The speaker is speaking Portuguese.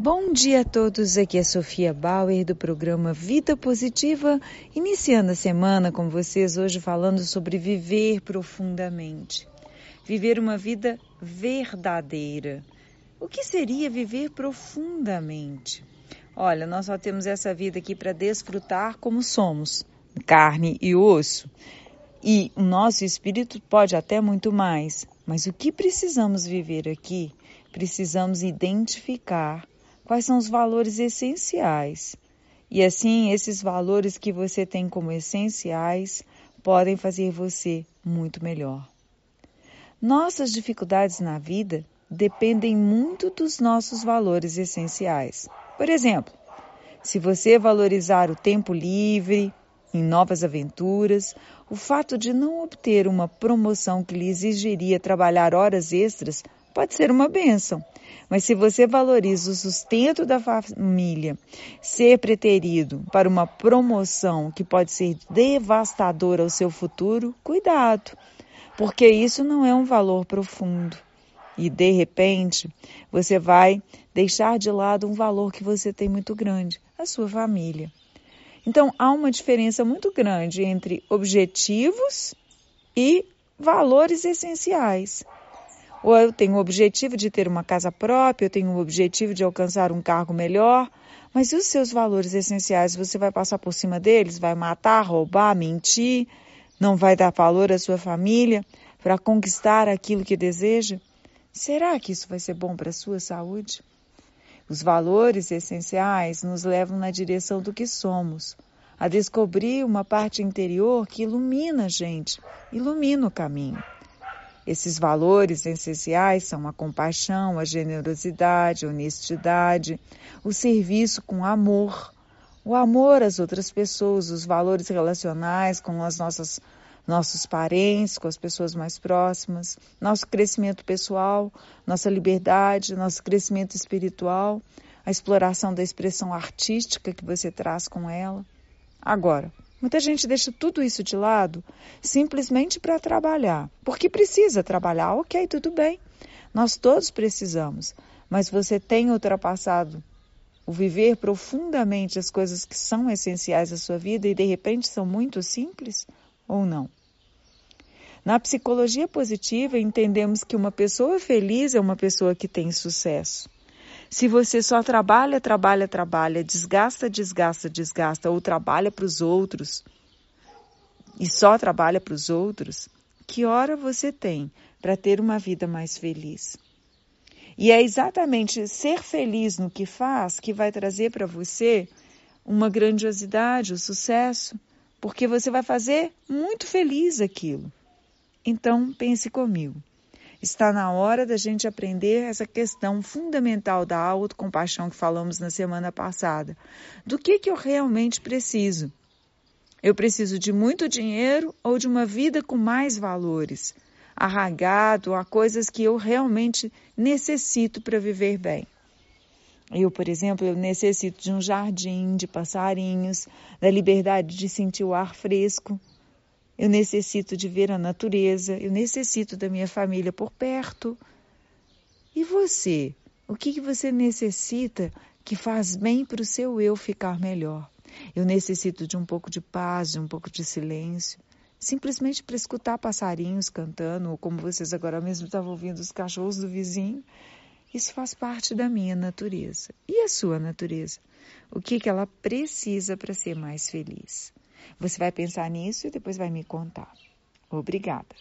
Bom dia a todos, aqui é Sofia Bauer do programa Vida Positiva, iniciando a semana com vocês hoje falando sobre viver profundamente. Viver uma vida verdadeira. O que seria viver profundamente? Olha, nós só temos essa vida aqui para desfrutar como somos, carne e osso. E o nosso espírito pode até muito mais, mas o que precisamos viver aqui? Precisamos identificar quais são os valores essenciais. E assim, esses valores que você tem como essenciais podem fazer você muito melhor. Nossas dificuldades na vida dependem muito dos nossos valores essenciais. Por exemplo, se você valorizar o tempo livre, em novas aventuras, o fato de não obter uma promoção que lhe exigiria trabalhar horas extras pode ser uma bênção. Mas se você valoriza o sustento da família, ser preterido para uma promoção que pode ser devastadora ao seu futuro, cuidado, porque isso não é um valor profundo. E de repente, você vai deixar de lado um valor que você tem muito grande, a sua família. Então, há uma diferença muito grande entre objetivos e valores essenciais. Ou eu tenho o objetivo de ter uma casa própria, eu tenho o objetivo de alcançar um cargo melhor, mas e os seus valores essenciais? Você vai passar por cima deles? Vai matar, roubar, mentir? Não vai dar valor à sua família para conquistar aquilo que deseja? Será que isso vai ser bom para a sua saúde? Os valores essenciais nos levam na direção do que somos, a descobrir uma parte interior que ilumina a gente, ilumina o caminho. Esses valores essenciais são a compaixão, a generosidade, a honestidade, o serviço com amor, o amor às outras pessoas, os valores relacionais com as nossas nossos parentes, com as pessoas mais próximas, nosso crescimento pessoal, nossa liberdade, nosso crescimento espiritual, a exploração da expressão artística que você traz com ela. Agora, Muita gente deixa tudo isso de lado simplesmente para trabalhar. Porque precisa trabalhar, ok, tudo bem. Nós todos precisamos. Mas você tem ultrapassado o viver profundamente as coisas que são essenciais à sua vida e de repente são muito simples ou não? Na psicologia positiva, entendemos que uma pessoa feliz é uma pessoa que tem sucesso. Se você só trabalha, trabalha, trabalha, desgasta, desgasta, desgasta, ou trabalha para os outros e só trabalha para os outros, que hora você tem para ter uma vida mais feliz? E é exatamente ser feliz no que faz que vai trazer para você uma grandiosidade, o um sucesso, porque você vai fazer muito feliz aquilo. Então, pense comigo. Está na hora da gente aprender essa questão fundamental da autocompaixão que falamos na semana passada. Do que, que eu realmente preciso? Eu preciso de muito dinheiro ou de uma vida com mais valores, arragado a coisas que eu realmente necessito para viver bem. Eu, por exemplo, eu necessito de um jardim, de passarinhos, da liberdade de sentir o ar fresco, eu necessito de ver a natureza, eu necessito da minha família por perto. E você? O que, que você necessita que faz bem para o seu eu ficar melhor? Eu necessito de um pouco de paz, de um pouco de silêncio, simplesmente para escutar passarinhos cantando, ou como vocês agora mesmo estavam ouvindo os cachorros do vizinho. Isso faz parte da minha natureza. E a sua natureza? O que, que ela precisa para ser mais feliz? Você vai pensar nisso e depois vai me contar. Obrigada.